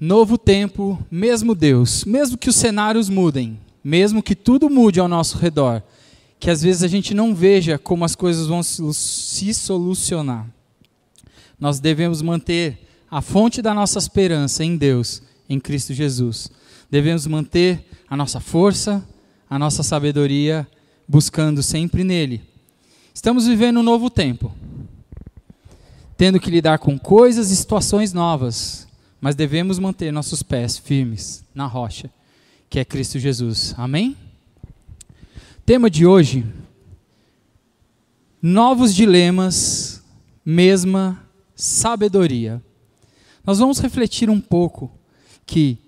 Novo tempo, mesmo Deus, mesmo que os cenários mudem, mesmo que tudo mude ao nosso redor, que às vezes a gente não veja como as coisas vão se solucionar. Nós devemos manter a fonte da nossa esperança em Deus, em Cristo Jesus. Devemos manter a nossa força, a nossa sabedoria, buscando sempre nele. Estamos vivendo um novo tempo, tendo que lidar com coisas e situações novas, mas devemos manter nossos pés firmes na rocha, que é Cristo Jesus. Amém? Tema de hoje: novos dilemas, mesma sabedoria. Nós vamos refletir um pouco que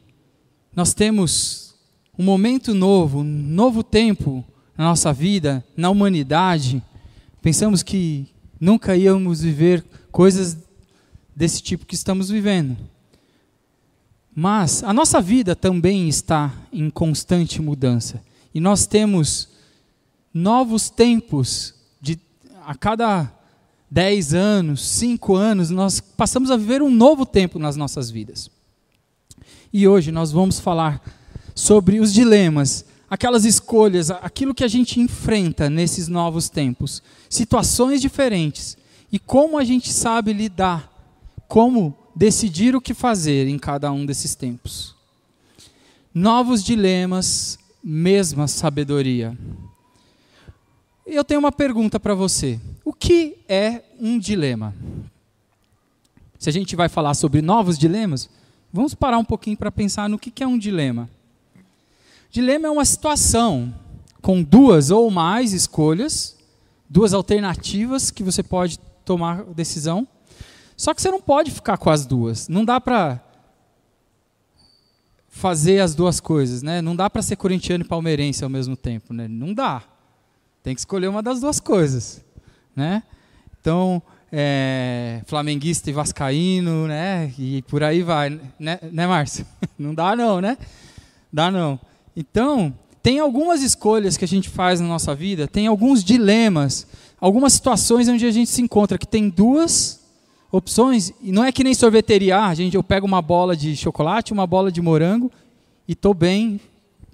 nós temos um momento novo, um novo tempo na nossa vida, na humanidade. Pensamos que nunca íamos viver coisas desse tipo que estamos vivendo. Mas a nossa vida também está em constante mudança. E nós temos novos tempos de a cada 10 anos, 5 anos, nós passamos a viver um novo tempo nas nossas vidas. E hoje nós vamos falar sobre os dilemas, aquelas escolhas, aquilo que a gente enfrenta nesses novos tempos, situações diferentes e como a gente sabe lidar, como decidir o que fazer em cada um desses tempos. Novos dilemas, mesma sabedoria. Eu tenho uma pergunta para você. O que é um dilema? Se a gente vai falar sobre novos dilemas, vamos parar um pouquinho para pensar no que é um dilema. Dilema é uma situação com duas ou mais escolhas, duas alternativas que você pode tomar decisão. Só que você não pode ficar com as duas. Não dá para fazer as duas coisas, né? Não dá para ser corintiano e palmeirense ao mesmo tempo, né? Não dá. Tem que escolher uma das duas coisas né? Então, é, flamenguista e vascaíno, né? E por aí vai, né, né Márcio? Não dá não, né? Dá não. Então, tem algumas escolhas que a gente faz na nossa vida, tem alguns dilemas, algumas situações onde a gente se encontra que tem duas opções, e não é que nem sorveteria, ah, gente, eu pego uma bola de chocolate, uma bola de morango e estou bem,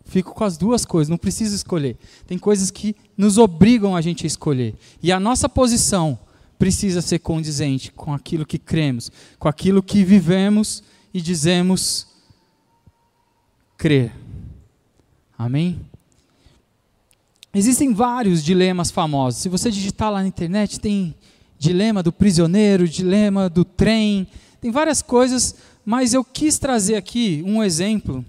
Fico com as duas coisas, não preciso escolher. Tem coisas que nos obrigam a gente a escolher. E a nossa posição precisa ser condizente com aquilo que cremos, com aquilo que vivemos e dizemos crer. Amém? Existem vários dilemas famosos. Se você digitar lá na internet, tem dilema do prisioneiro, dilema do trem, tem várias coisas, mas eu quis trazer aqui um exemplo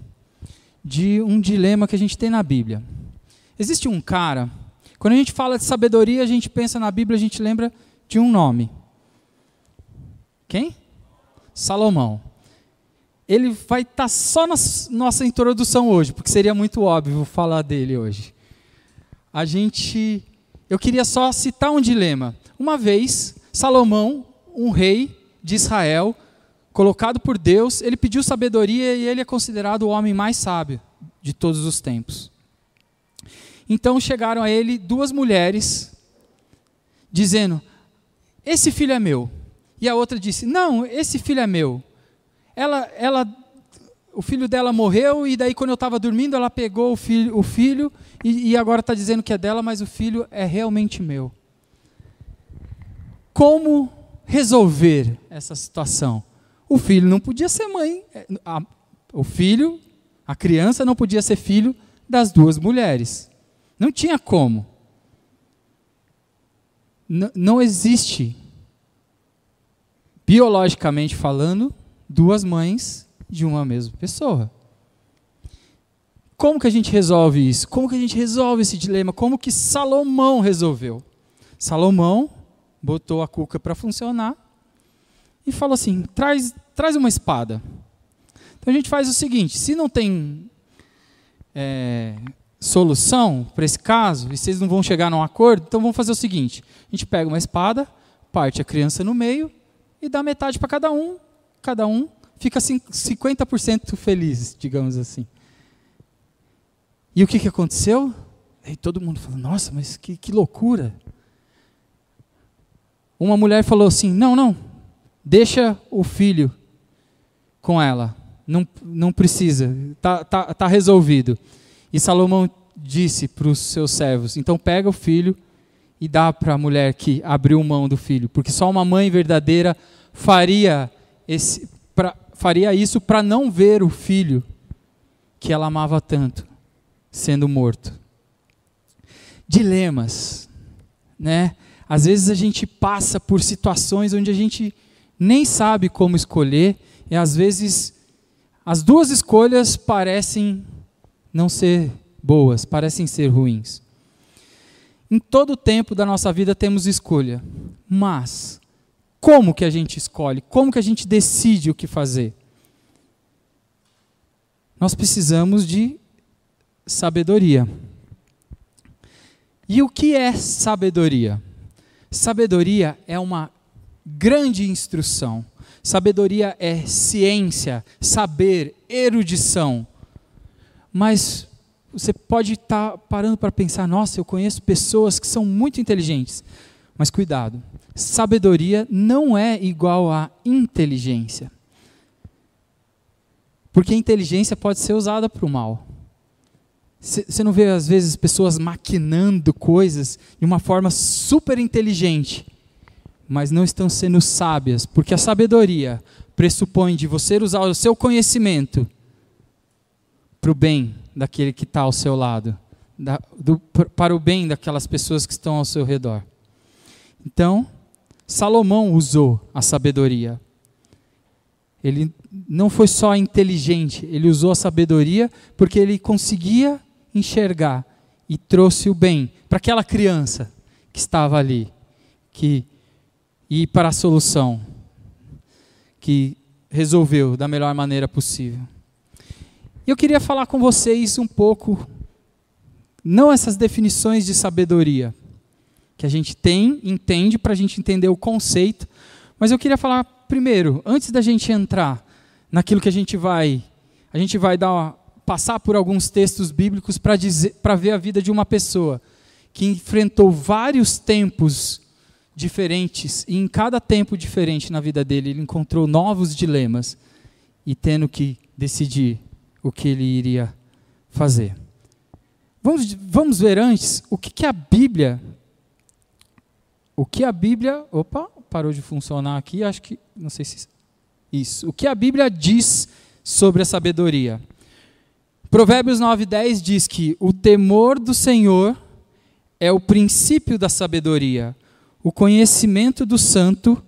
de um dilema que a gente tem na Bíblia. Existe um cara, quando a gente fala de sabedoria, a gente pensa na Bíblia, a gente lembra de um nome. Quem? Salomão. Ele vai estar tá só na nossa introdução hoje, porque seria muito óbvio falar dele hoje. A gente. Eu queria só citar um dilema. Uma vez, Salomão, um rei de Israel, colocado por Deus, ele pediu sabedoria e ele é considerado o homem mais sábio de todos os tempos. Então chegaram a ele duas mulheres, dizendo: Esse filho é meu. E a outra disse: Não, esse filho é meu. Ela, ela, o filho dela morreu e daí quando eu estava dormindo ela pegou o filho, o filho e, e agora está dizendo que é dela, mas o filho é realmente meu. Como resolver essa situação? O filho não podia ser mãe, é, a, o filho, a criança não podia ser filho das duas mulheres. Não tinha como. N não existe, biologicamente falando, duas mães de uma mesma pessoa. Como que a gente resolve isso? Como que a gente resolve esse dilema? Como que Salomão resolveu? Salomão botou a cuca para funcionar e falou assim: traz, traz uma espada. Então a gente faz o seguinte: se não tem é, solução para esse caso, e vocês não vão chegar num acordo, então vamos fazer o seguinte: a gente pega uma espada, parte a criança no meio e dá metade para cada um, cada um fica 50% feliz, digamos assim. E o que, que aconteceu? E todo mundo falou: Nossa, mas que, que loucura. Uma mulher falou assim: Não, não, deixa o filho com ela. não, não precisa, está tá, tá resolvido. E Salomão disse para os seus servos: então pega o filho e dá para a mulher que abriu mão do filho, porque só uma mãe verdadeira faria, esse, pra, faria isso para não ver o filho que ela amava tanto sendo morto. Dilemas, né? Às vezes a gente passa por situações onde a gente nem sabe como escolher e às vezes as duas escolhas parecem não ser boas, parecem ser ruins. Em todo o tempo da nossa vida temos escolha, mas como que a gente escolhe? Como que a gente decide o que fazer? Nós precisamos de sabedoria. E o que é sabedoria? Sabedoria é uma grande instrução. Sabedoria é ciência, saber, erudição. Mas você pode estar tá parando para pensar: nossa, eu conheço pessoas que são muito inteligentes. Mas cuidado, sabedoria não é igual a inteligência. Porque a inteligência pode ser usada para o mal. Você não vê, às vezes, pessoas maquinando coisas de uma forma super inteligente, mas não estão sendo sábias, porque a sabedoria pressupõe de você usar o seu conhecimento para o bem daquele que está ao seu lado, da, do, para o bem daquelas pessoas que estão ao seu redor. Então, Salomão usou a sabedoria. Ele não foi só inteligente, ele usou a sabedoria porque ele conseguia enxergar e trouxe o bem para aquela criança que estava ali, que e para a solução que resolveu da melhor maneira possível. Eu queria falar com vocês um pouco, não essas definições de sabedoria, que a gente tem, entende, para a gente entender o conceito, mas eu queria falar primeiro, antes da gente entrar naquilo que a gente vai, a gente vai dar passar por alguns textos bíblicos para ver a vida de uma pessoa que enfrentou vários tempos diferentes e em cada tempo diferente na vida dele ele encontrou novos dilemas e tendo que decidir o que ele iria fazer. Vamos, vamos ver antes o que, que a Bíblia. O que a Bíblia. Opa, parou de funcionar aqui, acho que. Não sei se. Isso. O que a Bíblia diz sobre a sabedoria. Provérbios 9,10 diz que o temor do Senhor é o princípio da sabedoria. O conhecimento do santo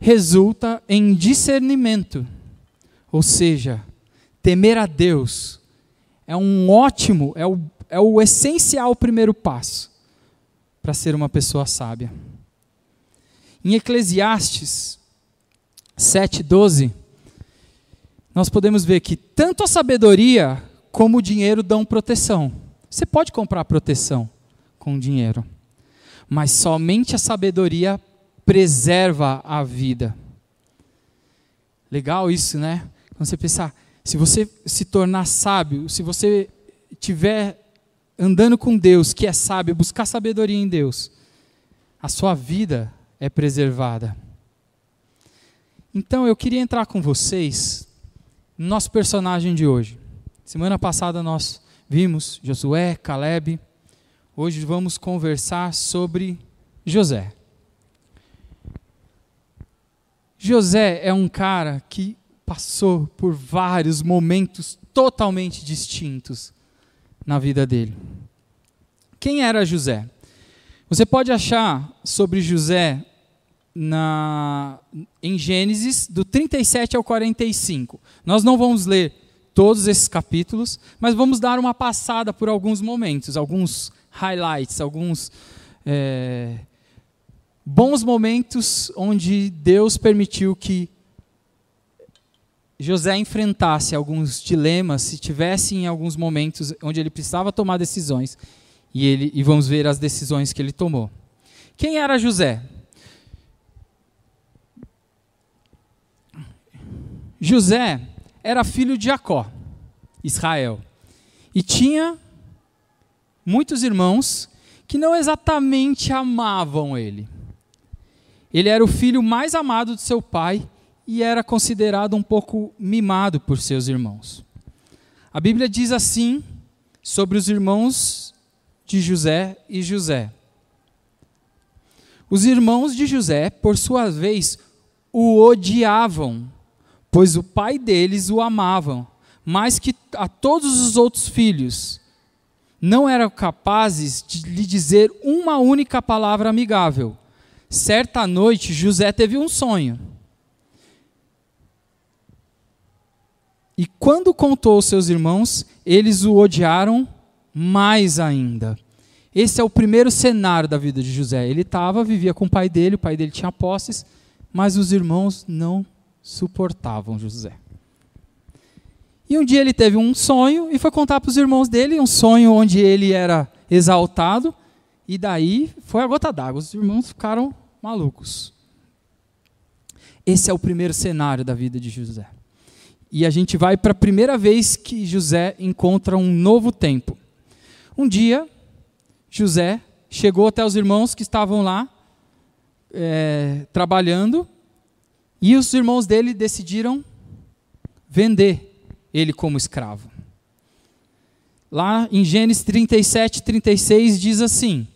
resulta em discernimento. Ou seja, temer a Deus é um ótimo, é o, é o essencial primeiro passo para ser uma pessoa sábia. Em Eclesiastes 7,12, nós podemos ver que tanto a sabedoria como o dinheiro dão proteção. Você pode comprar proteção com dinheiro, mas somente a sabedoria preserva a vida. Legal isso, né? Quando você pensar, se você se tornar sábio, se você tiver andando com Deus, que é sábio, buscar sabedoria em Deus, a sua vida é preservada. Então eu queria entrar com vocês no nosso personagem de hoje. Semana passada nós vimos Josué, Caleb. Hoje vamos conversar sobre José. José é um cara que passou por vários momentos totalmente distintos na vida dele. Quem era José? Você pode achar sobre José na, em Gênesis, do 37 ao 45. Nós não vamos ler todos esses capítulos, mas vamos dar uma passada por alguns momentos, alguns highlights, alguns é, bons momentos onde Deus permitiu que José enfrentasse alguns dilemas, se tivesse em alguns momentos onde ele precisava tomar decisões, e, ele, e vamos ver as decisões que ele tomou. Quem era José? José era filho de Jacó, Israel, e tinha muitos irmãos que não exatamente amavam ele. Ele era o filho mais amado de seu pai e era considerado um pouco mimado por seus irmãos. A Bíblia diz assim sobre os irmãos de José e José. Os irmãos de José, por sua vez, o odiavam, pois o pai deles o amavam, mais que a todos os outros filhos. Não eram capazes de lhe dizer uma única palavra amigável. Certa noite, José teve um sonho. E quando contou aos seus irmãos, eles o odiaram mais ainda. Esse é o primeiro cenário da vida de José. Ele estava, vivia com o pai dele, o pai dele tinha posses, mas os irmãos não suportavam José. E um dia ele teve um sonho e foi contar para os irmãos dele, um sonho onde ele era exaltado, e daí foi a gota d'água. Os irmãos ficaram malucos. Esse é o primeiro cenário da vida de José. E a gente vai para a primeira vez que José encontra um novo tempo. Um dia, José chegou até os irmãos que estavam lá é, trabalhando e os irmãos dele decidiram vender ele como escravo. Lá em Gênesis 37, 36 diz assim: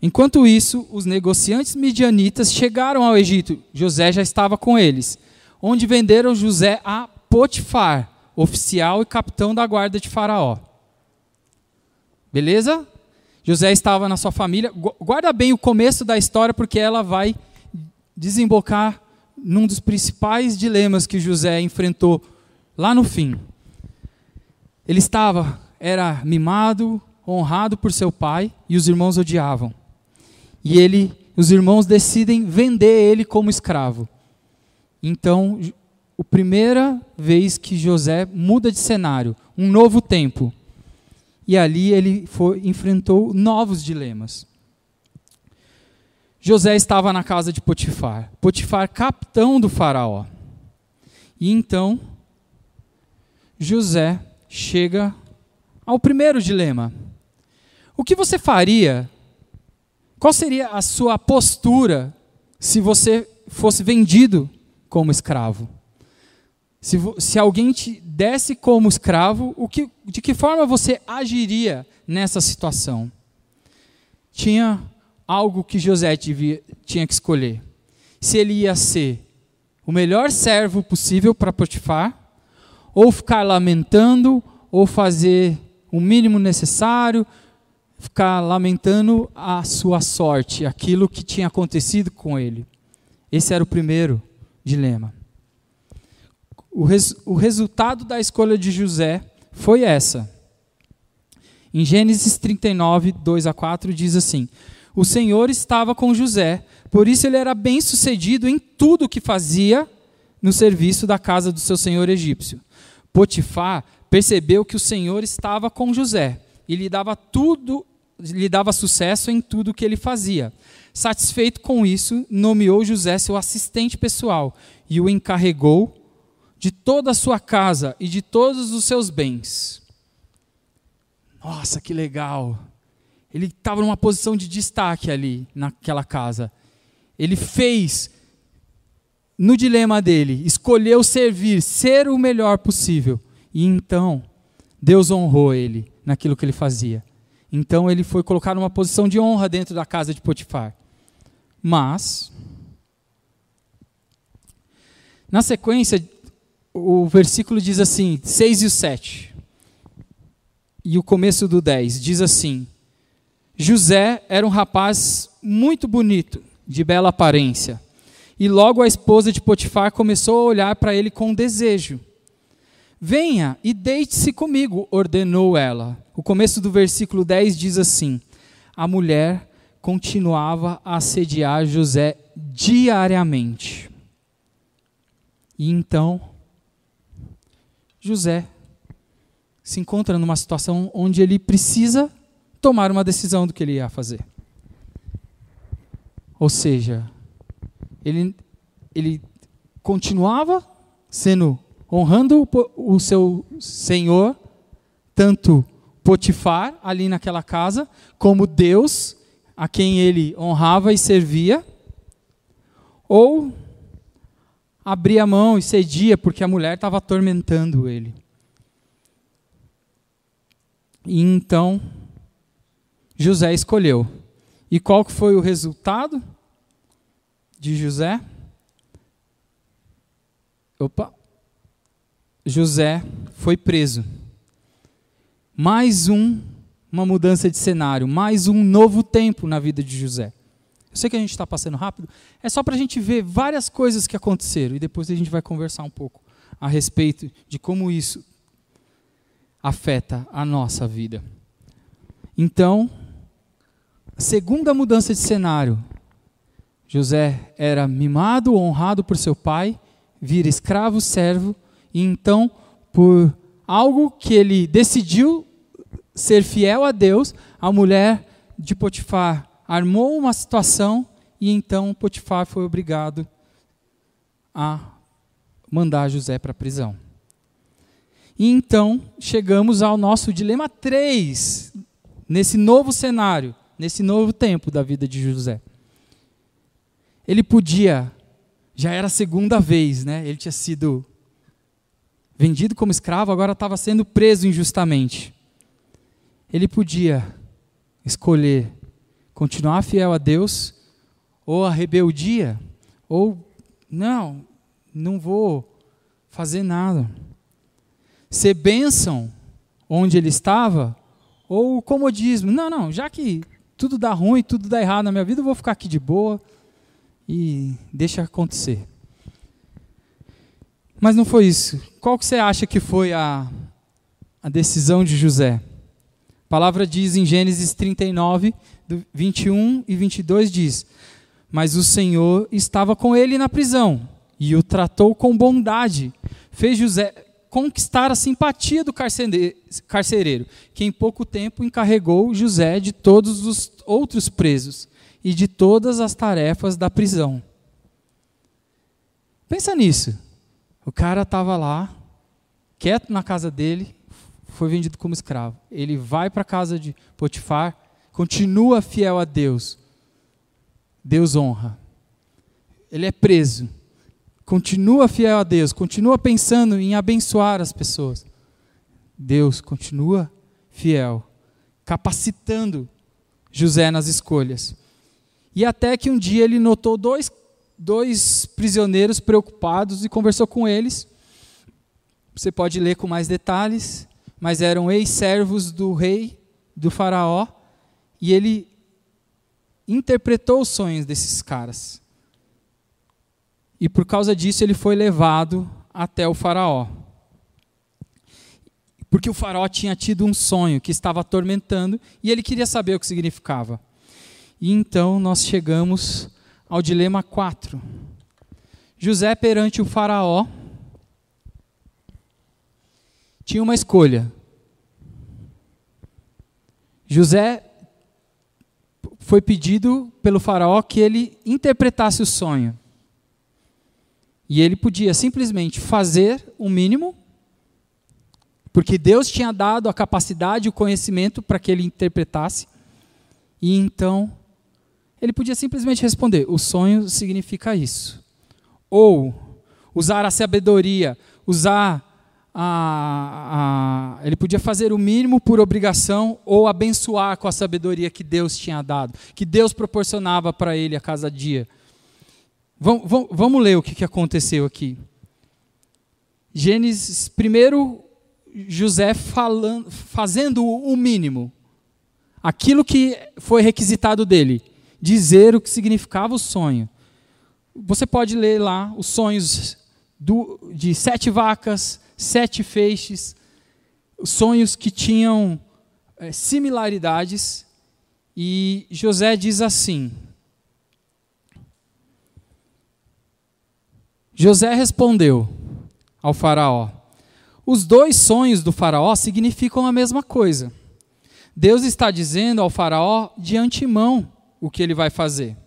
Enquanto isso, os negociantes midianitas chegaram ao Egito. José já estava com eles, onde venderam José a Potifar, oficial e capitão da guarda de Faraó. Beleza? José estava na sua família. Guarda bem o começo da história, porque ela vai desembocar num dos principais dilemas que José enfrentou lá no fim. Ele estava, era mimado, honrado por seu pai, e os irmãos odiavam. E ele, os irmãos decidem vender ele como escravo. Então, a primeira vez que José muda de cenário, um novo tempo. E ali ele foi, enfrentou novos dilemas. José estava na casa de Potifar. Potifar, capitão do faraó. E então, José chega ao primeiro dilema. O que você faria? Qual seria a sua postura se você fosse vendido como escravo? Se, se alguém te desse como escravo, o que, de que forma você agiria nessa situação? Tinha algo que José devia, tinha que escolher. Se ele ia ser o melhor servo possível para Potifar, ou ficar lamentando, ou fazer o mínimo necessário, ficar lamentando a sua sorte, aquilo que tinha acontecido com ele. Esse era o primeiro dilema o, res, o resultado da escolha de José foi essa. Em Gênesis 39, 2 a 4, diz assim: O Senhor estava com José, por isso ele era bem sucedido em tudo o que fazia no serviço da casa do seu senhor egípcio. Potifar percebeu que o Senhor estava com José e lhe dava tudo, lhe dava sucesso em tudo o que ele fazia. Satisfeito com isso, nomeou José seu assistente pessoal e o encarregou de toda a sua casa e de todos os seus bens. Nossa, que legal! Ele estava numa posição de destaque ali, naquela casa. Ele fez, no dilema dele, escolheu servir, ser o melhor possível. E então, Deus honrou ele naquilo que ele fazia. Então, ele foi colocado numa posição de honra dentro da casa de Potifar. Mas, na sequência, o versículo diz assim, 6 e o 7. E o começo do 10 diz assim: José era um rapaz muito bonito, de bela aparência. E logo a esposa de Potifar começou a olhar para ele com desejo. Venha e deite-se comigo, ordenou ela. O começo do versículo 10 diz assim: A mulher continuava a assediar José diariamente. E então José se encontra numa situação onde ele precisa tomar uma decisão do que ele ia fazer. Ou seja, ele, ele continuava sendo honrando o, o seu senhor, tanto Potifar ali naquela casa, como Deus a quem ele honrava e servia, ou abria a mão e cedia porque a mulher estava atormentando ele. E então José escolheu. E qual foi o resultado de José? Opa. José foi preso. Mais um, uma mudança de cenário, mais um novo tempo na vida de José. Eu sei que a gente está passando rápido, é só para a gente ver várias coisas que aconteceram e depois a gente vai conversar um pouco a respeito de como isso afeta a nossa vida. Então, segunda mudança de cenário. José era mimado, honrado por seu pai, vira escravo, servo, e então, por algo que ele decidiu ser fiel a Deus, a mulher de Potifar armou uma situação e então Potifar foi obrigado a mandar José para a prisão. E então chegamos ao nosso dilema 3, nesse novo cenário, nesse novo tempo da vida de José. Ele podia, já era a segunda vez, né? Ele tinha sido vendido como escravo, agora estava sendo preso injustamente. Ele podia escolher continuar fiel a Deus ou a rebeldia, ou não, não vou fazer nada ser bênção onde ele estava, ou o comodismo. Não, não, já que tudo dá ruim, tudo dá errado na minha vida, eu vou ficar aqui de boa e deixa acontecer. Mas não foi isso. Qual que você acha que foi a, a decisão de José? A palavra diz em Gênesis 39, 21 e 22 diz: Mas o Senhor estava com ele na prisão e o tratou com bondade. Fez José, conquistar a simpatia do carcereiro, que em pouco tempo encarregou José de todos os outros presos e de todas as tarefas da prisão. Pensa nisso. O cara estava lá, quieto na casa dele, foi vendido como escravo. Ele vai para a casa de Potifar, continua fiel a Deus. Deus honra. Ele é preso continua fiel a Deus, continua pensando em abençoar as pessoas. Deus continua fiel, capacitando José nas escolhas. E até que um dia ele notou dois, dois prisioneiros preocupados e conversou com eles. Você pode ler com mais detalhes, mas eram ex-servos do rei, do faraó, e ele interpretou os sonhos desses caras. E por causa disso ele foi levado até o Faraó. Porque o Faraó tinha tido um sonho que estava atormentando e ele queria saber o que significava. E então nós chegamos ao dilema 4. José perante o Faraó tinha uma escolha. José foi pedido pelo Faraó que ele interpretasse o sonho. E ele podia simplesmente fazer o mínimo, porque Deus tinha dado a capacidade, o conhecimento para que ele interpretasse. E então, ele podia simplesmente responder: o sonho significa isso. Ou usar a sabedoria, usar a, a, ele podia fazer o mínimo por obrigação ou abençoar com a sabedoria que Deus tinha dado, que Deus proporcionava para ele a cada dia. Vamos, vamos, vamos ler o que, aconteceu aqui. Gênesis, primeiro, José falando, fazendo o mínimo, aquilo que foi requisitado dele, dizer o que significava o sonho. Você pode ler lá os sonhos do, de sete vacas, sete feixes, sonhos que tinham é, similaridades, e José diz assim: José respondeu ao Faraó: Os dois sonhos do Faraó significam a mesma coisa. Deus está dizendo ao Faraó de antemão o que ele vai fazer.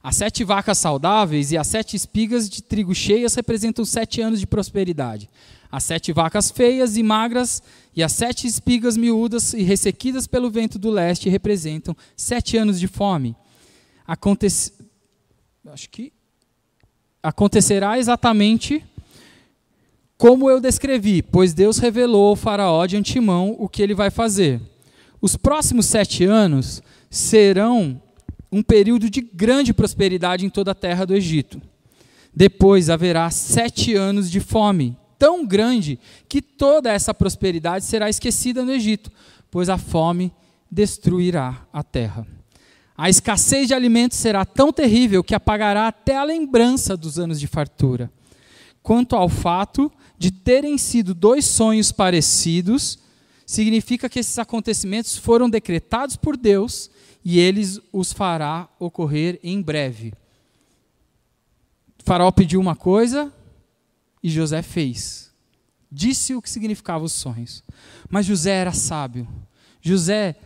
As sete vacas saudáveis e as sete espigas de trigo cheias representam sete anos de prosperidade. As sete vacas feias e magras e as sete espigas miúdas e ressequidas pelo vento do leste representam sete anos de fome. Acontece. Acho que acontecerá exatamente como eu descrevi, pois Deus revelou ao Faraó de antemão o que ele vai fazer. Os próximos sete anos serão um período de grande prosperidade em toda a terra do Egito. Depois haverá sete anos de fome, tão grande que toda essa prosperidade será esquecida no Egito, pois a fome destruirá a terra. A escassez de alimentos será tão terrível que apagará até a lembrança dos anos de fartura. Quanto ao fato de terem sido dois sonhos parecidos, significa que esses acontecimentos foram decretados por Deus e eles os fará ocorrer em breve. O faraó pediu uma coisa e José fez. Disse o que significavam os sonhos. Mas José era sábio. José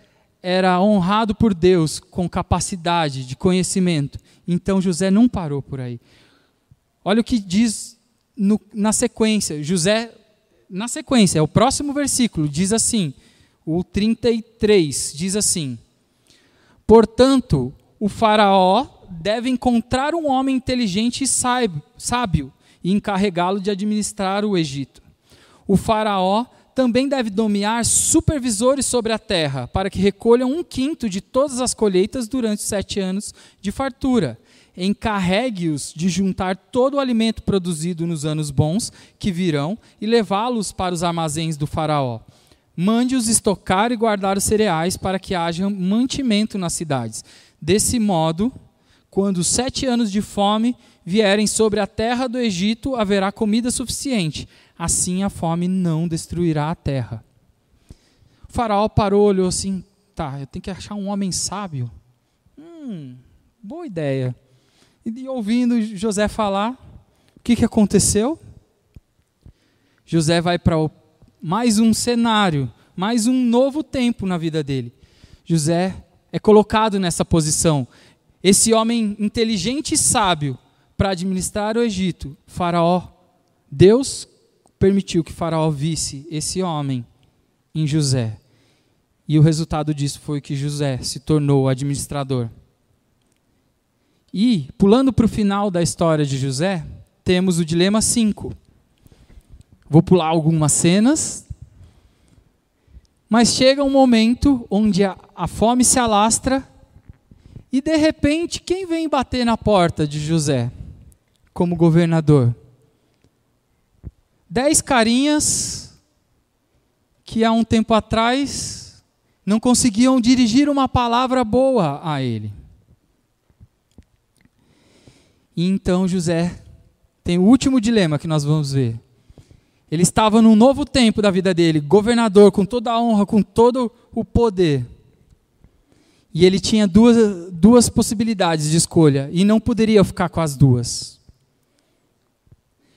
era honrado por Deus com capacidade de conhecimento. Então José não parou por aí. Olha o que diz no, na sequência, José, na sequência, é o próximo versículo, diz assim, o 33, diz assim: Portanto, o Faraó deve encontrar um homem inteligente e sábio e encarregá-lo de administrar o Egito. O Faraó também deve nomear supervisores sobre a terra, para que recolham um quinto de todas as colheitas durante os sete anos de fartura encarregue-os de juntar todo o alimento produzido nos anos bons que virão e levá-los para os armazéns do Faraó. Mande-os estocar e guardar os cereais para que haja mantimento nas cidades. Desse modo, quando os sete anos de fome vierem sobre a terra do Egito, haverá comida suficiente. Assim a fome não destruirá a terra. O faraó parou, olhou assim: tá, eu tenho que achar um homem sábio. Hum, boa ideia. E ouvindo José falar, o que, que aconteceu? José vai para mais um cenário, mais um novo tempo na vida dele. José é colocado nessa posição. Esse homem inteligente e sábio para administrar o Egito, Faraó. Deus permitiu que Faraó visse esse homem em José. E o resultado disso foi que José se tornou administrador. E, pulando para o final da história de José, temos o dilema 5. Vou pular algumas cenas, mas chega um momento onde a, a fome se alastra e, de repente, quem vem bater na porta de José como governador? Dez carinhas que há um tempo atrás não conseguiam dirigir uma palavra boa a ele. E então José tem o último dilema que nós vamos ver. Ele estava num novo tempo da vida dele, governador, com toda a honra, com todo o poder. E ele tinha duas, duas possibilidades de escolha, e não poderia ficar com as duas.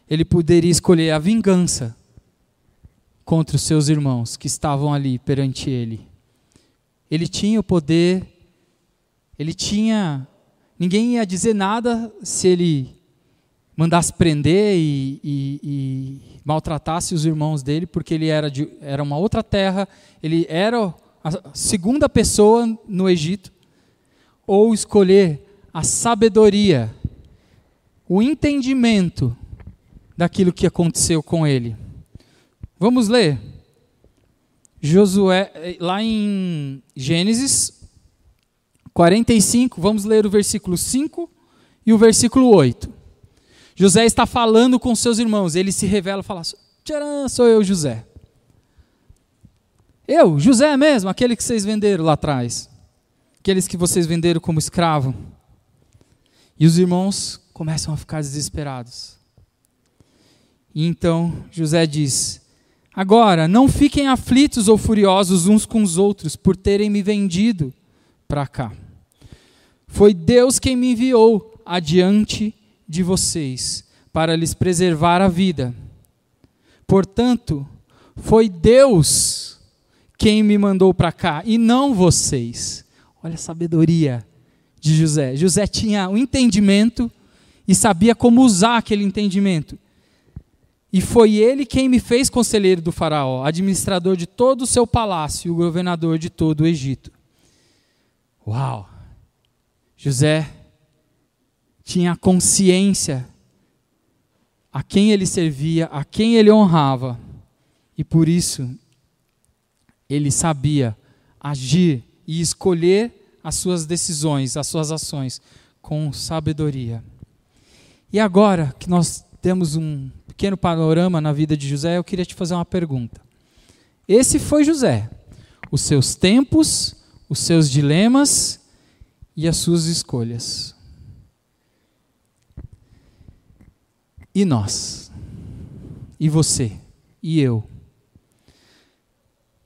Ele poderia escolher a vingança contra os seus irmãos que estavam ali perante ele. Ele tinha o poder, ele tinha Ninguém ia dizer nada se ele mandasse prender e, e, e maltratasse os irmãos dele, porque ele era, de, era uma outra terra, ele era a segunda pessoa no Egito, ou escolher a sabedoria, o entendimento daquilo que aconteceu com ele. Vamos ler. Josué, eh, lá em Gênesis 45, vamos ler o versículo 5 e o versículo 8. José está falando com seus irmãos, ele se revela e fala: Tcharam, sou eu, José. Eu, José mesmo, aquele que vocês venderam lá atrás. Aqueles que vocês venderam como escravo. E os irmãos começam a ficar desesperados. E então José diz: Agora, não fiquem aflitos ou furiosos uns com os outros por terem me vendido para cá. Foi Deus quem me enviou adiante de vocês para lhes preservar a vida. Portanto, foi Deus quem me mandou para cá e não vocês. Olha a sabedoria de José. José tinha o um entendimento e sabia como usar aquele entendimento. E foi ele quem me fez conselheiro do Faraó, administrador de todo o seu palácio e governador de todo o Egito. Uau! José tinha consciência a quem ele servia, a quem ele honrava. E por isso ele sabia agir e escolher as suas decisões, as suas ações com sabedoria. E agora que nós temos um pequeno panorama na vida de José, eu queria te fazer uma pergunta. Esse foi José. Os seus tempos, os seus dilemas e as suas escolhas. E nós? E você? E eu?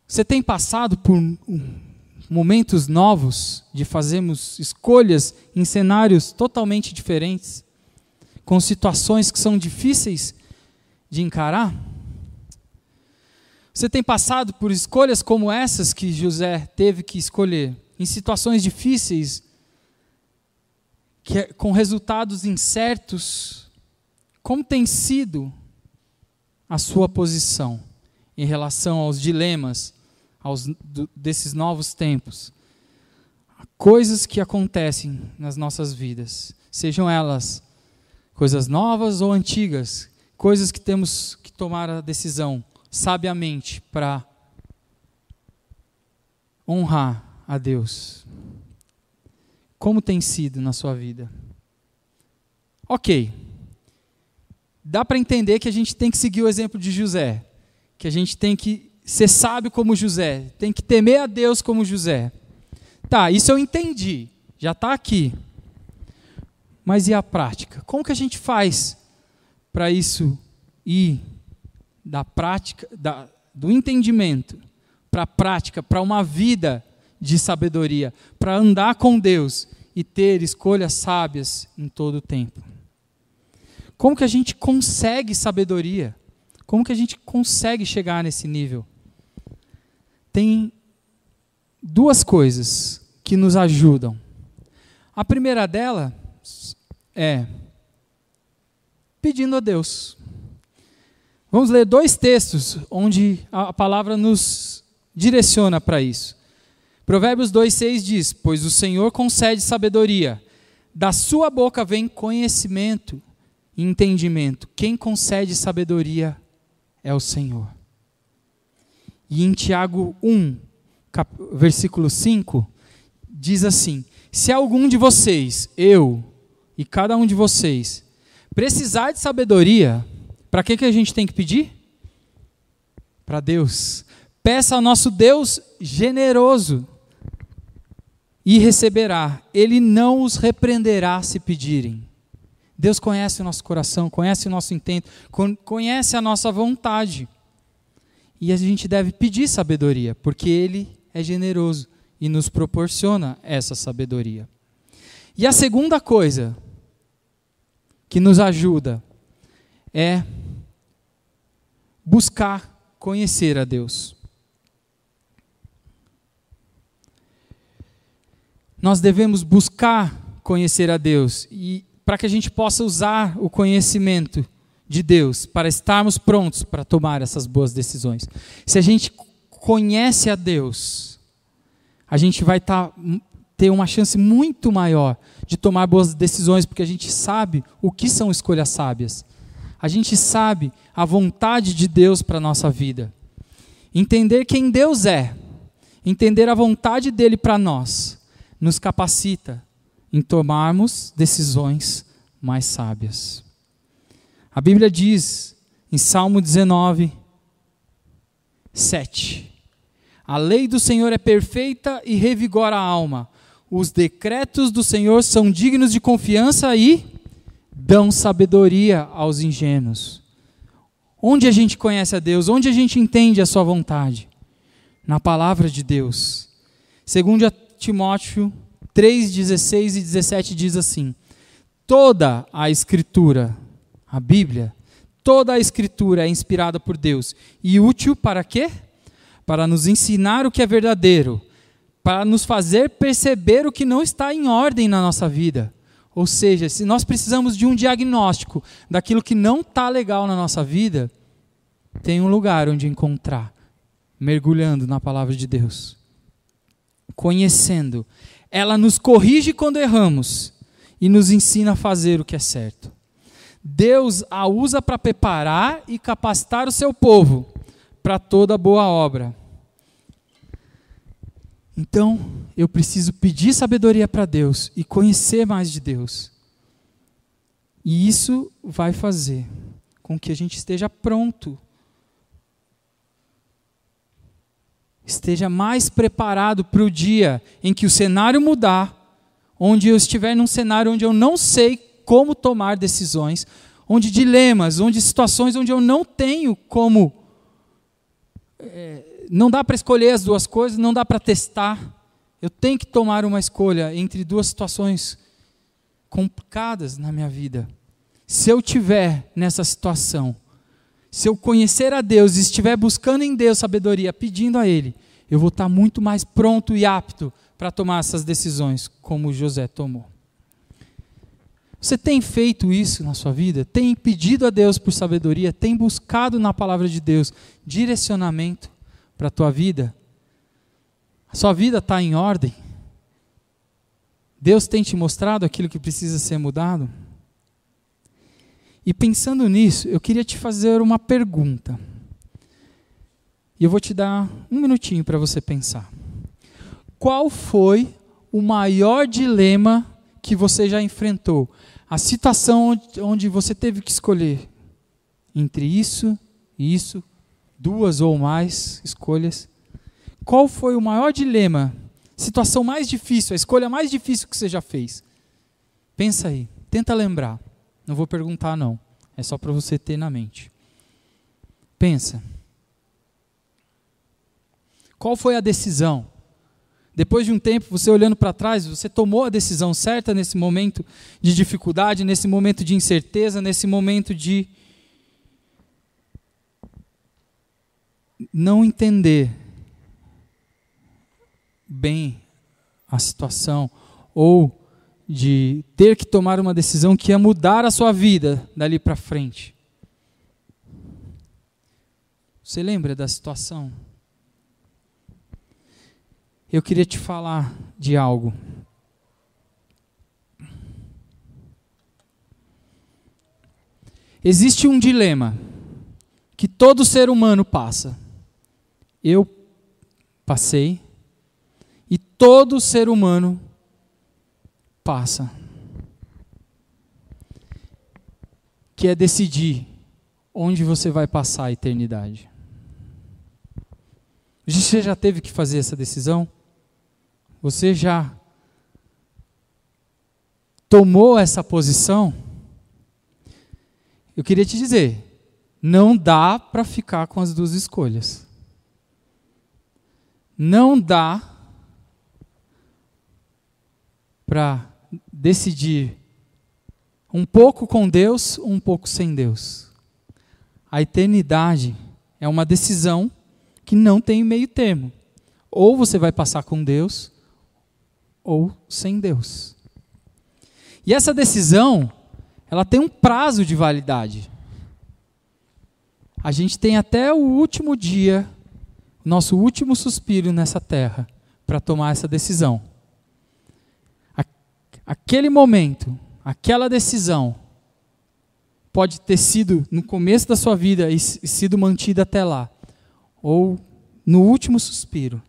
Você tem passado por momentos novos de fazermos escolhas em cenários totalmente diferentes, com situações que são difíceis de encarar? Você tem passado por escolhas como essas que José teve que escolher, em situações difíceis, que, é, com resultados incertos? Como tem sido a sua posição em relação aos dilemas aos, do, desses novos tempos? Coisas que acontecem nas nossas vidas, sejam elas coisas novas ou antigas, coisas que temos que tomar a decisão sabiamente para honrar a Deus. Como tem sido na sua vida? Ok. Dá para entender que a gente tem que seguir o exemplo de José, que a gente tem que ser sábio como José, tem que temer a Deus como José. Tá, isso eu entendi, já está aqui. Mas e a prática? Como que a gente faz para isso ir da prática, da, do entendimento para a prática, para uma vida de sabedoria, para andar com Deus e ter escolhas sábias em todo o tempo? Como que a gente consegue sabedoria? Como que a gente consegue chegar nesse nível? Tem duas coisas que nos ajudam. A primeira dela é pedindo a Deus. Vamos ler dois textos onde a palavra nos direciona para isso. Provérbios 2,6 diz: Pois o Senhor concede sabedoria, da sua boca vem conhecimento e entendimento. Quem concede sabedoria é o Senhor. E em Tiago 1, cap, versículo 5, diz assim: Se algum de vocês, eu e cada um de vocês, precisar de sabedoria, para que, que a gente tem que pedir? Para Deus. Peça ao nosso Deus generoso e receberá. Ele não os repreenderá se pedirem. Deus conhece o nosso coração, conhece o nosso intento, conhece a nossa vontade. E a gente deve pedir sabedoria, porque Ele é generoso e nos proporciona essa sabedoria. E a segunda coisa que nos ajuda é buscar conhecer a Deus. Nós devemos buscar conhecer a Deus e para que a gente possa usar o conhecimento de Deus para estarmos prontos para tomar essas boas decisões. Se a gente conhece a Deus, a gente vai tá, ter uma chance muito maior de tomar boas decisões, porque a gente sabe o que são escolhas sábias. A gente sabe a vontade de Deus para a nossa vida. Entender quem Deus é, entender a vontade dele para nós, nos capacita em tomarmos decisões mais sábias. A Bíblia diz em Salmo 19, 7: A lei do Senhor é perfeita e revigora a alma. Os decretos do Senhor são dignos de confiança e dão sabedoria aos ingênuos. Onde a gente conhece a Deus? Onde a gente entende a sua vontade? Na palavra de Deus. Segundo Timóteo 3, 16 e 17 diz assim: Toda a Escritura, a Bíblia, toda a Escritura é inspirada por Deus e útil para quê? Para nos ensinar o que é verdadeiro, para nos fazer perceber o que não está em ordem na nossa vida. Ou seja, se nós precisamos de um diagnóstico daquilo que não está legal na nossa vida, tem um lugar onde encontrar, mergulhando na palavra de Deus conhecendo. Ela nos corrige quando erramos e nos ensina a fazer o que é certo. Deus a usa para preparar e capacitar o seu povo para toda boa obra. Então, eu preciso pedir sabedoria para Deus e conhecer mais de Deus. E isso vai fazer com que a gente esteja pronto, esteja mais preparado para o dia em que o cenário mudar, onde eu estiver num cenário onde eu não sei como tomar decisões, onde dilemas, onde situações onde eu não tenho como. É, não dá para escolher as duas coisas, não dá para testar. Eu tenho que tomar uma escolha entre duas situações complicadas na minha vida. Se eu tiver nessa situação, se eu conhecer a Deus e estiver buscando em Deus sabedoria, pedindo a Ele, eu vou estar muito mais pronto e apto para tomar essas decisões, como José tomou. Você tem feito isso na sua vida? Tem pedido a Deus por sabedoria? Tem buscado na palavra de Deus direcionamento para a tua vida? A sua vida está em ordem? Deus tem te mostrado aquilo que precisa ser mudado? E pensando nisso, eu queria te fazer uma pergunta. E eu vou te dar um minutinho para você pensar. Qual foi o maior dilema que você já enfrentou? A situação onde você teve que escolher entre isso e isso, duas ou mais escolhas. Qual foi o maior dilema? Situação mais difícil, a escolha mais difícil que você já fez? Pensa aí, tenta lembrar. Não vou perguntar não, é só para você ter na mente. Pensa. Qual foi a decisão? Depois de um tempo, você olhando para trás, você tomou a decisão certa nesse momento de dificuldade, nesse momento de incerteza, nesse momento de não entender bem a situação ou de ter que tomar uma decisão que ia mudar a sua vida dali para frente. Você lembra da situação? eu queria te falar de algo. Existe um dilema que todo ser humano passa. Eu passei e todo ser humano passa. Que é decidir onde você vai passar a eternidade. Você já teve que fazer essa decisão? Você já tomou essa posição? Eu queria te dizer, não dá para ficar com as duas escolhas. Não dá para decidir um pouco com Deus, um pouco sem Deus. A eternidade é uma decisão que não tem meio termo. Ou você vai passar com Deus, ou sem Deus. E essa decisão, ela tem um prazo de validade. A gente tem até o último dia, nosso último suspiro nessa terra, para tomar essa decisão. Aquele momento, aquela decisão, pode ter sido no começo da sua vida e sido mantida até lá, ou no último suspiro.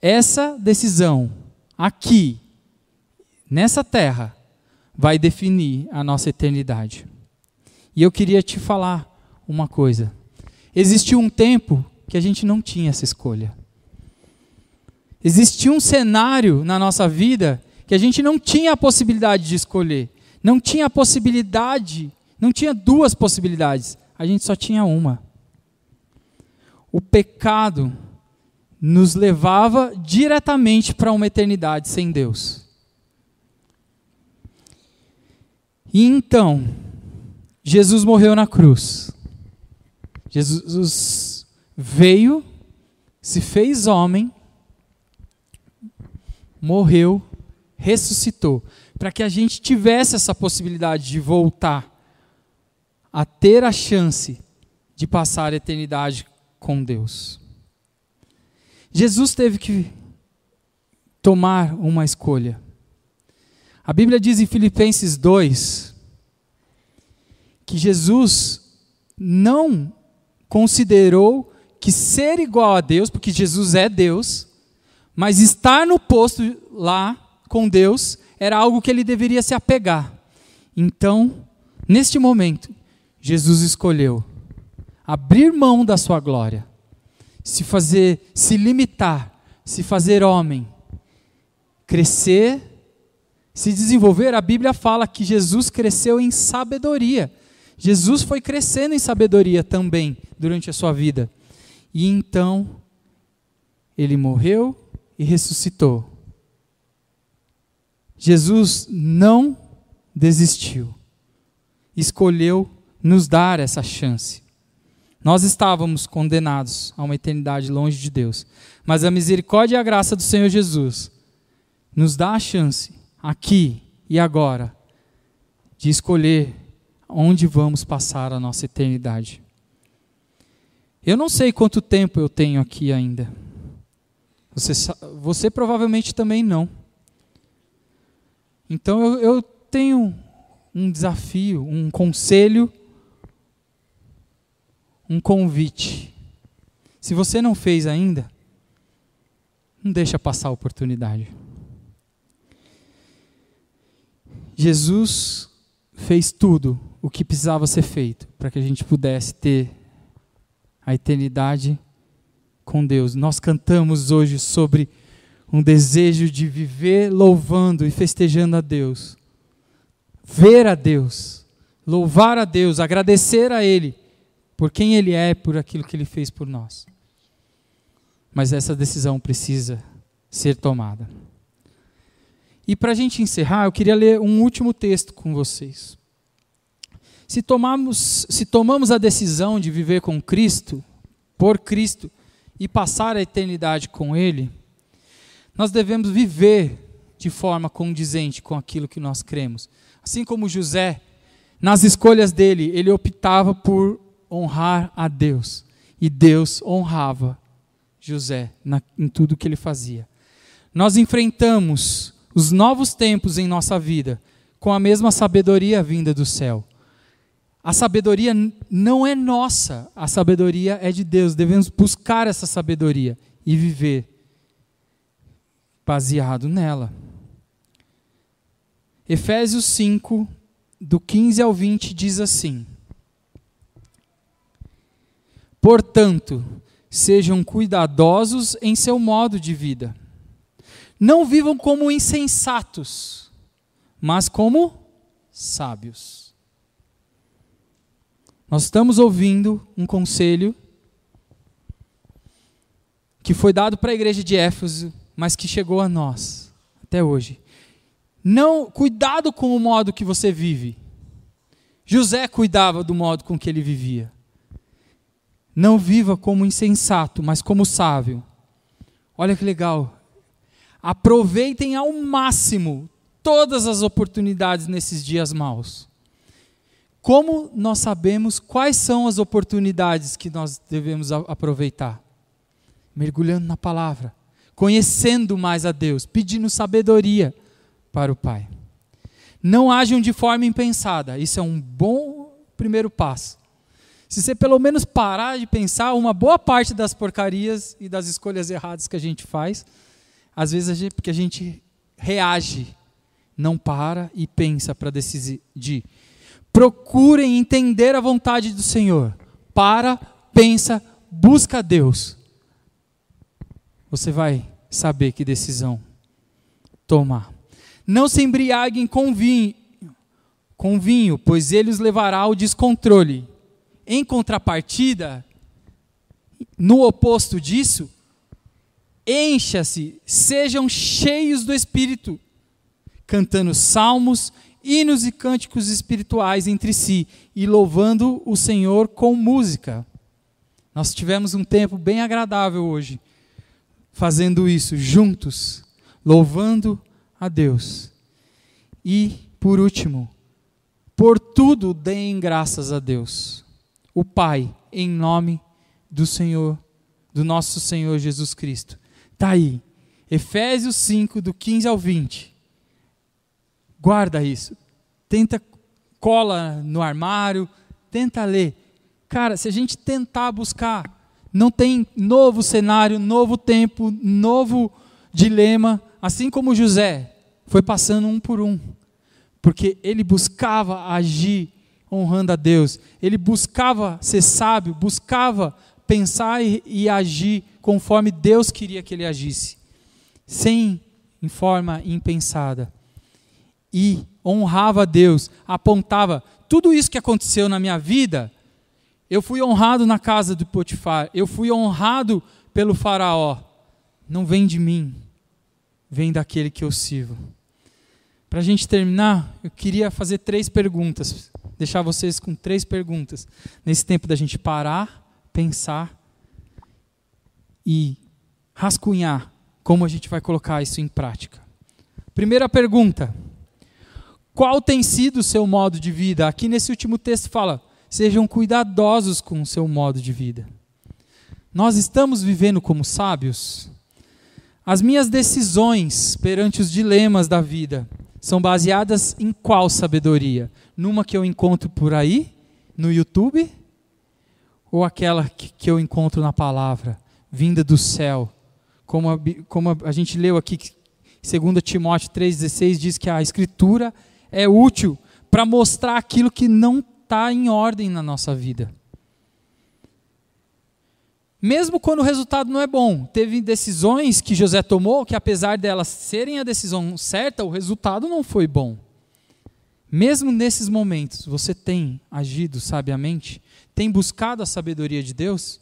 Essa decisão aqui, nessa terra, vai definir a nossa eternidade. E eu queria te falar uma coisa. Existiu um tempo que a gente não tinha essa escolha. Existia um cenário na nossa vida que a gente não tinha a possibilidade de escolher. Não tinha a possibilidade, não tinha duas possibilidades, a gente só tinha uma. O pecado nos levava diretamente para uma eternidade sem Deus. E então, Jesus morreu na cruz. Jesus veio, se fez homem, morreu, ressuscitou, para que a gente tivesse essa possibilidade de voltar a ter a chance de passar a eternidade com Deus. Jesus teve que tomar uma escolha. A Bíblia diz em Filipenses 2 que Jesus não considerou que ser igual a Deus, porque Jesus é Deus, mas estar no posto lá com Deus era algo que ele deveria se apegar. Então, neste momento, Jesus escolheu abrir mão da sua glória, se fazer, se limitar, se fazer homem, crescer, se desenvolver. A Bíblia fala que Jesus cresceu em sabedoria. Jesus foi crescendo em sabedoria também durante a sua vida. E então ele morreu e ressuscitou. Jesus não desistiu. Escolheu nos dar essa chance. Nós estávamos condenados a uma eternidade longe de Deus, mas a misericórdia e a graça do Senhor Jesus nos dá a chance, aqui e agora, de escolher onde vamos passar a nossa eternidade. Eu não sei quanto tempo eu tenho aqui ainda. Você, você provavelmente também não. Então eu, eu tenho um desafio, um conselho um convite. Se você não fez ainda, não deixa passar a oportunidade. Jesus fez tudo o que precisava ser feito para que a gente pudesse ter a eternidade com Deus. Nós cantamos hoje sobre um desejo de viver louvando e festejando a Deus, ver a Deus, louvar a Deus, agradecer a Ele por quem Ele é, por aquilo que Ele fez por nós. Mas essa decisão precisa ser tomada. E para a gente encerrar, eu queria ler um último texto com vocês. Se tomamos, se tomamos a decisão de viver com Cristo, por Cristo, e passar a eternidade com Ele, nós devemos viver de forma condizente com aquilo que nós cremos. Assim como José, nas escolhas dele, ele optava por honrar a Deus. E Deus honrava José na, em tudo que ele fazia. Nós enfrentamos os novos tempos em nossa vida com a mesma sabedoria vinda do céu. A sabedoria não é nossa, a sabedoria é de Deus. Devemos buscar essa sabedoria e viver baseado nela. Efésios 5, do 15 ao 20, diz assim: Portanto, sejam cuidadosos em seu modo de vida. Não vivam como insensatos, mas como sábios. Nós estamos ouvindo um conselho que foi dado para a igreja de Éfeso, mas que chegou a nós até hoje. Não, cuidado com o modo que você vive. José cuidava do modo com que ele vivia. Não viva como insensato, mas como sábio. Olha que legal. Aproveitem ao máximo todas as oportunidades nesses dias maus. Como nós sabemos quais são as oportunidades que nós devemos aproveitar? Mergulhando na palavra, conhecendo mais a Deus, pedindo sabedoria para o Pai. Não ajam de forma impensada, isso é um bom primeiro passo. Se você pelo menos parar de pensar uma boa parte das porcarias e das escolhas erradas que a gente faz, às vezes a gente, porque a gente reage, não para e pensa para decidir. Procurem entender a vontade do Senhor. Para, pensa, busca Deus. Você vai saber que decisão tomar. Não se embriaguem com vinho, com vinho, pois ele os levará ao descontrole. Em contrapartida, no oposto disso, encha-se, sejam cheios do Espírito, cantando salmos, hinos e cânticos espirituais entre si e louvando o Senhor com música. Nós tivemos um tempo bem agradável hoje, fazendo isso juntos, louvando a Deus. E, por último, por tudo deem graças a Deus o Pai em nome do Senhor, do nosso Senhor Jesus Cristo. Está aí. Efésios 5, do 15 ao 20. Guarda isso. Tenta, cola no armário, tenta ler. Cara, se a gente tentar buscar, não tem novo cenário, novo tempo, novo dilema, assim como José foi passando um por um, porque ele buscava agir honrando a Deus, ele buscava ser sábio, buscava pensar e, e agir conforme Deus queria que ele agisse, sem em forma impensada. E honrava a Deus, apontava tudo isso que aconteceu na minha vida. Eu fui honrado na casa do Potifar, eu fui honrado pelo Faraó. Não vem de mim, vem daquele que eu sirvo. Para a gente terminar, eu queria fazer três perguntas, deixar vocês com três perguntas, nesse tempo da gente parar, pensar e rascunhar como a gente vai colocar isso em prática. Primeira pergunta: qual tem sido o seu modo de vida? Aqui nesse último texto fala: sejam cuidadosos com o seu modo de vida. Nós estamos vivendo como sábios? As minhas decisões perante os dilemas da vida são baseadas em qual sabedoria? Numa que eu encontro por aí, no YouTube? Ou aquela que eu encontro na palavra, vinda do céu? Como a, como a gente leu aqui, 2 Timóteo 3,16 diz que a Escritura é útil para mostrar aquilo que não está em ordem na nossa vida. Mesmo quando o resultado não é bom, teve decisões que José tomou que, apesar delas serem a decisão certa, o resultado não foi bom. Mesmo nesses momentos, você tem agido sabiamente? Tem buscado a sabedoria de Deus?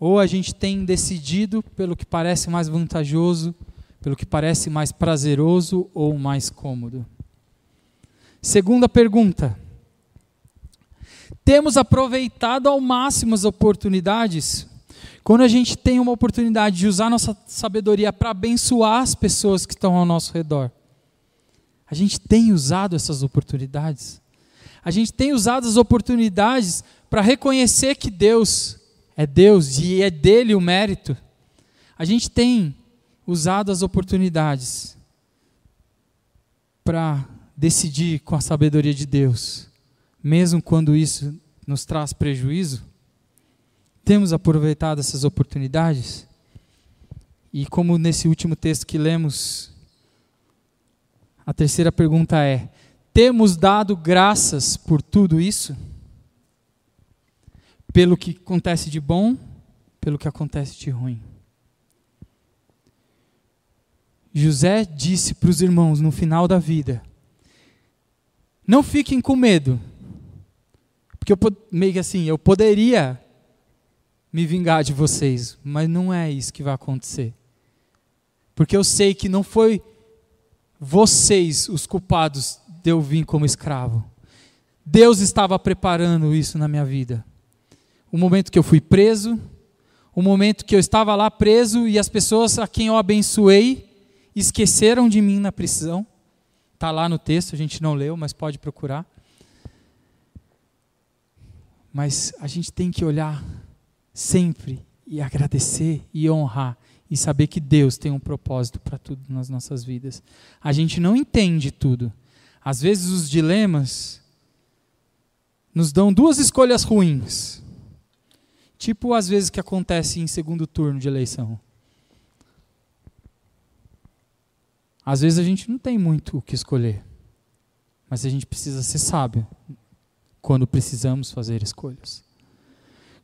Ou a gente tem decidido pelo que parece mais vantajoso, pelo que parece mais prazeroso ou mais cômodo? Segunda pergunta: temos aproveitado ao máximo as oportunidades quando a gente tem uma oportunidade de usar nossa sabedoria para abençoar as pessoas que estão ao nosso redor, a gente tem usado essas oportunidades. A gente tem usado as oportunidades para reconhecer que Deus é Deus e é dele o mérito. A gente tem usado as oportunidades para decidir com a sabedoria de Deus, mesmo quando isso nos traz prejuízo. Temos aproveitado essas oportunidades? E como nesse último texto que lemos, a terceira pergunta é: temos dado graças por tudo isso? Pelo que acontece de bom, pelo que acontece de ruim. José disse para os irmãos no final da vida: Não fiquem com medo. Porque eu meio que assim, eu poderia me vingar de vocês, mas não é isso que vai acontecer. Porque eu sei que não foi vocês os culpados de eu vir como escravo. Deus estava preparando isso na minha vida. O momento que eu fui preso, o momento que eu estava lá preso e as pessoas a quem eu abençoei esqueceram de mim na prisão. Está lá no texto, a gente não leu, mas pode procurar. Mas a gente tem que olhar sempre e agradecer e honrar e saber que Deus tem um propósito para tudo nas nossas vidas. A gente não entende tudo. Às vezes os dilemas nos dão duas escolhas ruins. Tipo às vezes que acontece em segundo turno de eleição. Às vezes a gente não tem muito o que escolher. Mas a gente precisa ser sábio quando precisamos fazer escolhas.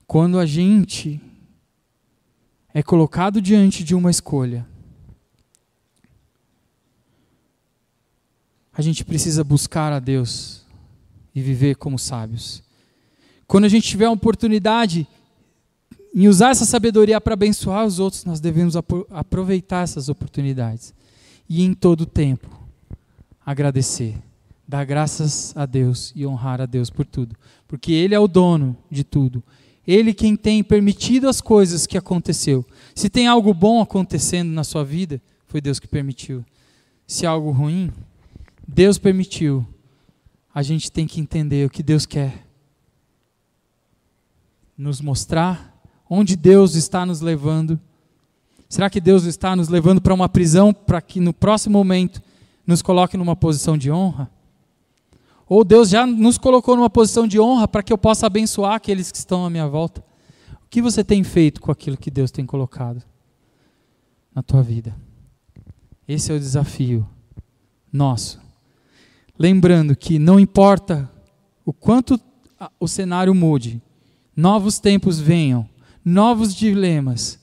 Quando a gente é colocado diante de uma escolha, a gente precisa buscar a Deus e viver como sábios. Quando a gente tiver a oportunidade em usar essa sabedoria para abençoar os outros, nós devemos aproveitar essas oportunidades e em todo tempo agradecer, dar graças a Deus e honrar a Deus por tudo, porque Ele é o dono de tudo. Ele quem tem permitido as coisas que aconteceu. Se tem algo bom acontecendo na sua vida, foi Deus que permitiu. Se algo ruim, Deus permitiu. A gente tem que entender o que Deus quer nos mostrar, onde Deus está nos levando. Será que Deus está nos levando para uma prisão para que no próximo momento nos coloque numa posição de honra? Ou Deus já nos colocou numa posição de honra para que eu possa abençoar aqueles que estão à minha volta. O que você tem feito com aquilo que Deus tem colocado na tua vida? Esse é o desafio nosso. Lembrando que não importa o quanto o cenário mude, novos tempos venham, novos dilemas,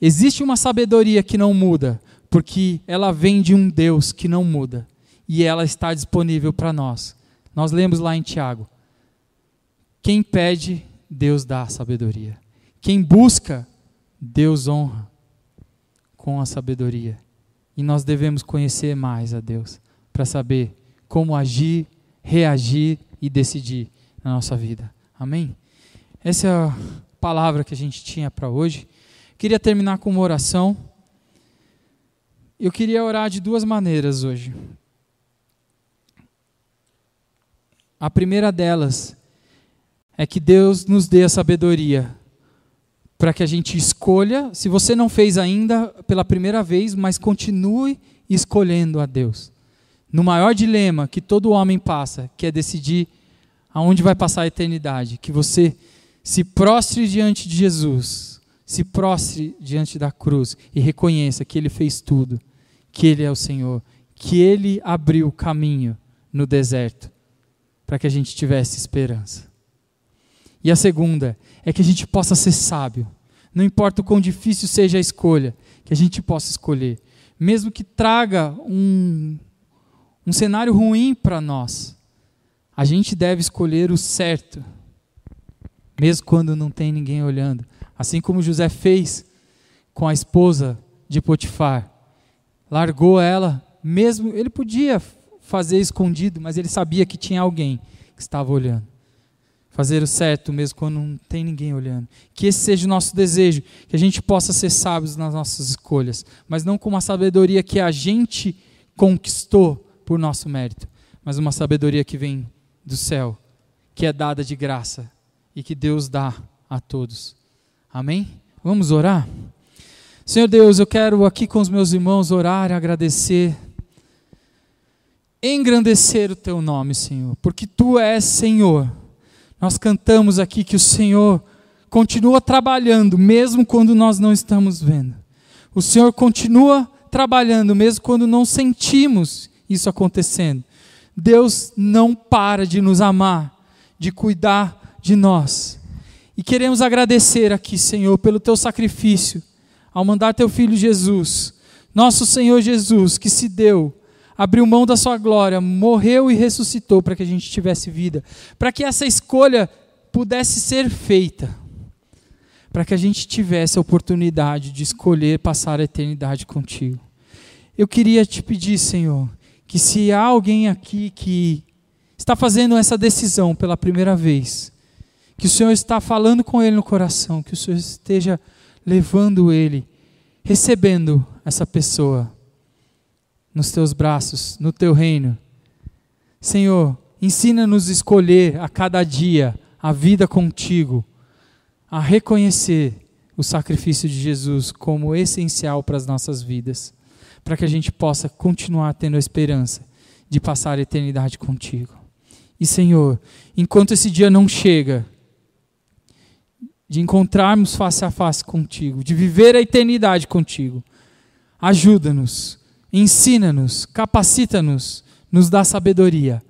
existe uma sabedoria que não muda, porque ela vem de um Deus que não muda e ela está disponível para nós. Nós lemos lá em Tiago: quem pede, Deus dá sabedoria. Quem busca, Deus honra com a sabedoria. E nós devemos conhecer mais a Deus para saber como agir, reagir e decidir na nossa vida. Amém? Essa é a palavra que a gente tinha para hoje. Queria terminar com uma oração. Eu queria orar de duas maneiras hoje. A primeira delas é que Deus nos dê a sabedoria para que a gente escolha, se você não fez ainda pela primeira vez, mas continue escolhendo a Deus. No maior dilema que todo homem passa, que é decidir aonde vai passar a eternidade, que você se prostre diante de Jesus, se prostre diante da cruz e reconheça que ele fez tudo, que ele é o Senhor, que ele abriu o caminho no deserto para que a gente tivesse esperança. E a segunda é que a gente possa ser sábio. Não importa o quão difícil seja a escolha, que a gente possa escolher. Mesmo que traga um, um cenário ruim para nós, a gente deve escolher o certo, mesmo quando não tem ninguém olhando. Assim como José fez com a esposa de Potifar. Largou ela, mesmo ele podia fazer escondido, mas ele sabia que tinha alguém que estava olhando fazer o certo mesmo quando não tem ninguém olhando. Que esse seja o nosso desejo, que a gente possa ser sábios nas nossas escolhas, mas não com uma sabedoria que a gente conquistou por nosso mérito, mas uma sabedoria que vem do céu, que é dada de graça e que Deus dá a todos. Amém? Vamos orar? Senhor Deus, eu quero aqui com os meus irmãos orar agradecer, engrandecer o teu nome, Senhor, porque tu és Senhor nós cantamos aqui que o Senhor continua trabalhando, mesmo quando nós não estamos vendo. O Senhor continua trabalhando, mesmo quando não sentimos isso acontecendo. Deus não para de nos amar, de cuidar de nós. E queremos agradecer aqui, Senhor, pelo teu sacrifício, ao mandar teu filho Jesus, nosso Senhor Jesus, que se deu abriu mão da sua glória, morreu e ressuscitou para que a gente tivesse vida, para que essa escolha pudesse ser feita, para que a gente tivesse a oportunidade de escolher passar a eternidade contigo. Eu queria te pedir, Senhor, que se há alguém aqui que está fazendo essa decisão pela primeira vez, que o Senhor está falando com ele no coração, que o Senhor esteja levando ele, recebendo essa pessoa nos teus braços, no teu reino. Senhor, ensina-nos a escolher a cada dia a vida contigo, a reconhecer o sacrifício de Jesus como essencial para as nossas vidas, para que a gente possa continuar tendo a esperança de passar a eternidade contigo. E Senhor, enquanto esse dia não chega, de encontrarmos face a face contigo, de viver a eternidade contigo, ajuda-nos ensina-nos, capacita-nos, nos dá sabedoria,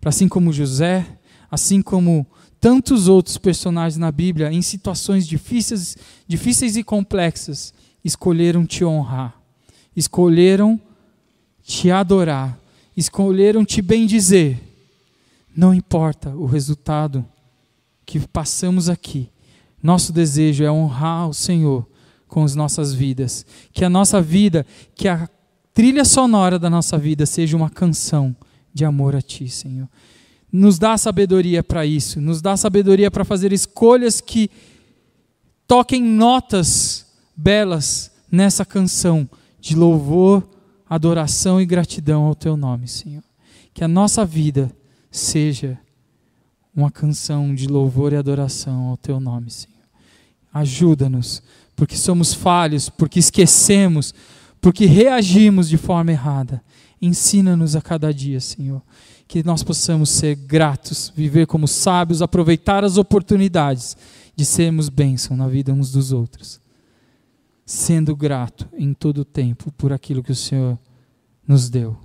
para assim como José, assim como tantos outros personagens na Bíblia, em situações difíceis, difíceis e complexas, escolheram te honrar, escolheram te adorar, escolheram te bendizer. Não importa o resultado que passamos aqui, nosso desejo é honrar o Senhor com as nossas vidas, que a nossa vida, que a trilha sonora da nossa vida seja uma canção de amor a Ti, Senhor. Nos dá sabedoria para isso, nos dá sabedoria para fazer escolhas que toquem notas belas nessa canção de louvor, adoração e gratidão ao Teu nome, Senhor. Que a nossa vida seja uma canção de louvor e adoração ao Teu nome, Senhor. Ajuda-nos, porque somos falhos, porque esquecemos, porque reagimos de forma errada. ensina-nos a cada dia, Senhor. Que nós possamos ser gratos, viver como sábios, aproveitar as oportunidades de sermos bênção na vida uns dos outros. Sendo grato em todo o tempo por aquilo que o Senhor nos deu,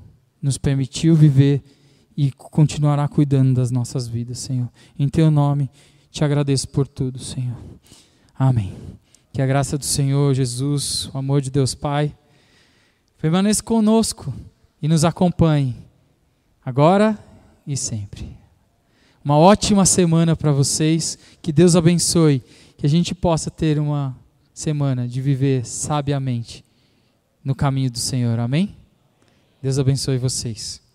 nos permitiu viver e continuará cuidando das nossas vidas, Senhor. Em Teu nome, te agradeço por tudo, Senhor. Amém. Que a graça do Senhor Jesus, o amor de Deus Pai, permaneça conosco e nos acompanhe, agora e sempre. Uma ótima semana para vocês, que Deus abençoe, que a gente possa ter uma semana de viver sabiamente no caminho do Senhor. Amém? Deus abençoe vocês.